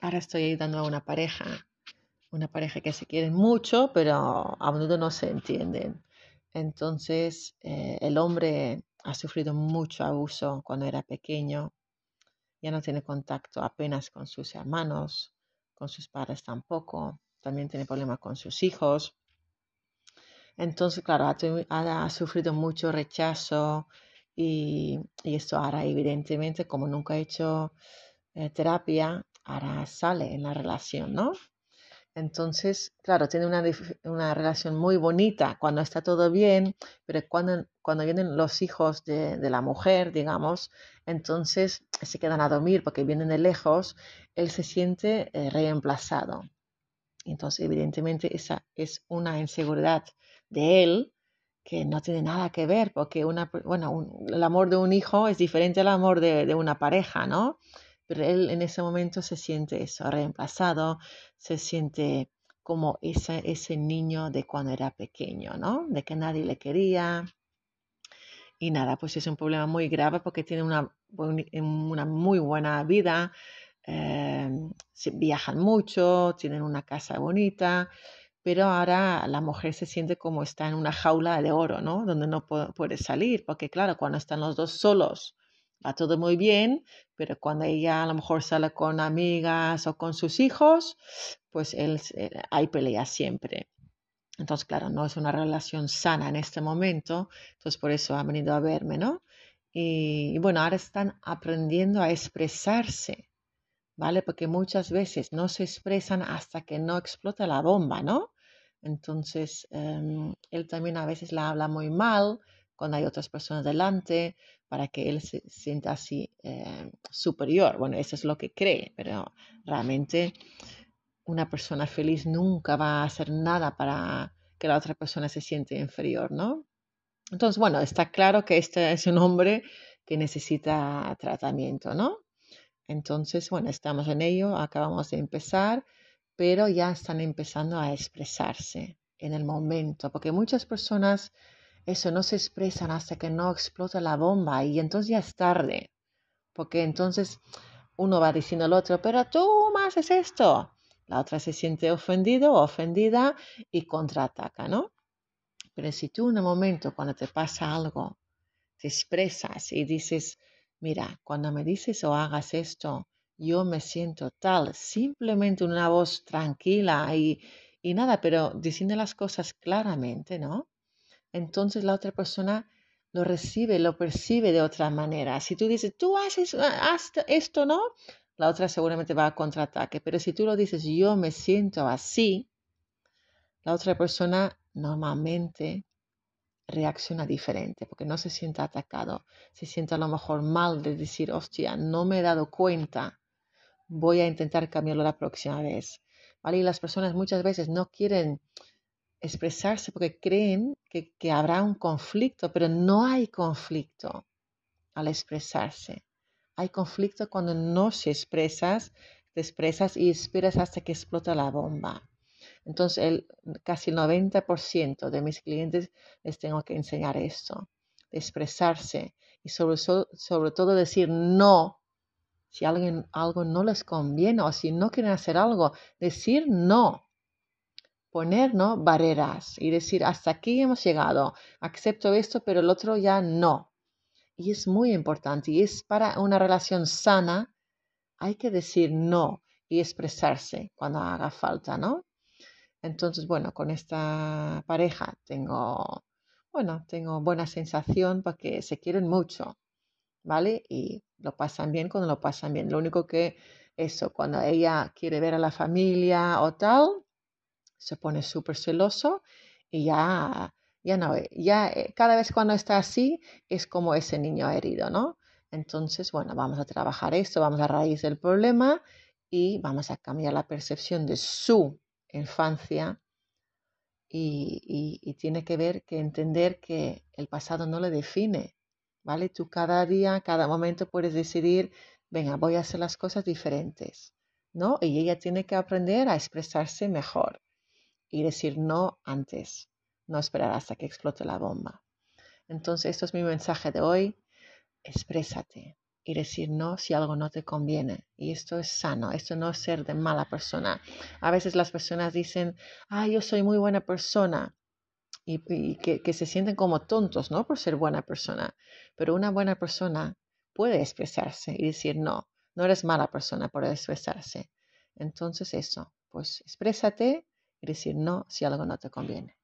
ahora estoy ayudando a una pareja, una pareja que se quieren mucho, pero a menudo no se entienden. Entonces, eh, el hombre ha sufrido mucho abuso cuando era pequeño, ya no tiene contacto apenas con sus hermanos, con sus padres tampoco, también tiene problemas con sus hijos. Entonces, claro, ha, sufrido mucho rechazo y, esto ahora evidentemente, como nunca ha hecho eh, terapia, ahora sale en la relación, ¿no? Entonces, claro, tiene una, relación muy bonita cuando está todo bien, pero cuando, cuando vienen los hijos de, la mujer, digamos, entonces se quedan a dormir porque vienen de lejos, él se siente eh, reemplazado. Entonces, evidentemente, esa es una inseguridad de él que no tiene nada que ver, porque una, bueno, el amor de un hijo es diferente al amor de, de una pareja, ¿no? Pero él en ese momento se siente eso, reemplazado, se siente como ese, ese niño de cuando era pequeño, ¿no? De que nadie le quería. Y nada, pues es un problema muy grave porque tiene una, una muy buena vida, eh, viajan mucho, tienen una casa bonita, pero ahora la mujer se siente como está en una jaula de oro, ¿no? Donde no puede salir, porque claro, cuando están los dos solos, va todo muy bien, pero cuando ella a lo mejor sale con amigas o con sus hijos, pues él, eh, hay peleas siempre. Entonces, claro, no es una relación sana en este momento, entonces por eso ha venido a verme, ¿no? Y, bueno, ahora están aprendiendo a expresarse, ¿vale? Porque muchas veces no se expresan hasta que no explota la bomba, ¿no? Entonces, em, él también a veces la habla muy mal cuando hay otras personas delante, para que él se sienta así eh, superior. Bueno, eso es lo que cree, pero realmente una persona feliz nunca va a hacer nada para que la otra persona se siente inferior, ¿no? Entonces, bueno, está claro que este es un hombre que necesita tratamiento, ¿no? Entonces, bueno, estamos en ello, acabamos de empezar, pero ya están empezando a expresarse en el momento, porque muchas personas eso no se expresan hasta que no explota la bomba y entonces ya es tarde, porque entonces uno va diciendo al otro, pero tú más haces esto. La otra se siente ofendido o ofendida y contraataca, ¿no? Pero si tú en un momento cuando te pasa algo, te expresas y dices, mira, cuando me dices o hagas esto, yo me siento tal, simplemente una voz tranquila y, y nada, pero diciendo las cosas claramente, ¿no? Entonces la otra persona lo recibe, lo percibe de otra manera. Si tú dices, tú haces esto, ¿no? La otra seguramente va a contraataque. Pero si tú lo dices, yo me siento así, la otra persona normalmente reacciona diferente porque no se siente atacado. Se siente a lo mejor mal de decir, hostia, no me he dado cuenta. Voy a intentar cambiarlo la próxima vez. ¿Vale? Y las personas muchas veces no quieren expresarse porque creen que, habrá un conflicto, pero no hay conflicto al expresarse. Hay conflicto cuando no se expresas, te expresas y esperas hasta que explota la bomba. Entonces, el, casi el 90% de mis clientes les tengo que enseñar esto, expresarse y sobre, sobre todo decir no. Si alguien, algo no les conviene o si no quieren hacer algo, decir no poner barreras y decir, hasta aquí hemos llegado, acepto esto, pero el otro ya no. Y es muy importante y es para una relación sana, hay que decir no y expresarse cuando haga falta, ¿no? Entonces, bueno, con esta pareja tengo, bueno, tengo buena sensación porque se quieren mucho, ¿vale? Y lo pasan bien cuando lo pasan bien. Lo único que eso, cuando ella quiere ver a la familia o tal, se pone súper celoso y ya, ya no, ya eh, cada vez cuando está así es como ese niño herido, ¿no? Entonces, bueno, vamos a trabajar esto, vamos a raíz del problema y vamos a cambiar la percepción de su infancia y, y, tiene que ver que entender que el pasado no le define, ¿vale? Tú cada día, cada momento puedes decidir, venga, voy a hacer las cosas diferentes, ¿no? Y ella tiene que aprender a expresarse mejor y decir no antes, no esperar hasta que explote la bomba. Entonces, esto es mi mensaje de hoy. Exprésate y decir no si algo no te conviene. Y esto es sano, esto no es ser de mala persona. A veces las personas dicen, ah, yo soy muy buena persona. Y, que, se sienten como tontos, ¿no? Por ser buena persona. Pero una buena persona puede expresarse y decir, no, no eres mala persona por expresarse. Entonces eso, pues exprésate y decir no si algo no te conviene.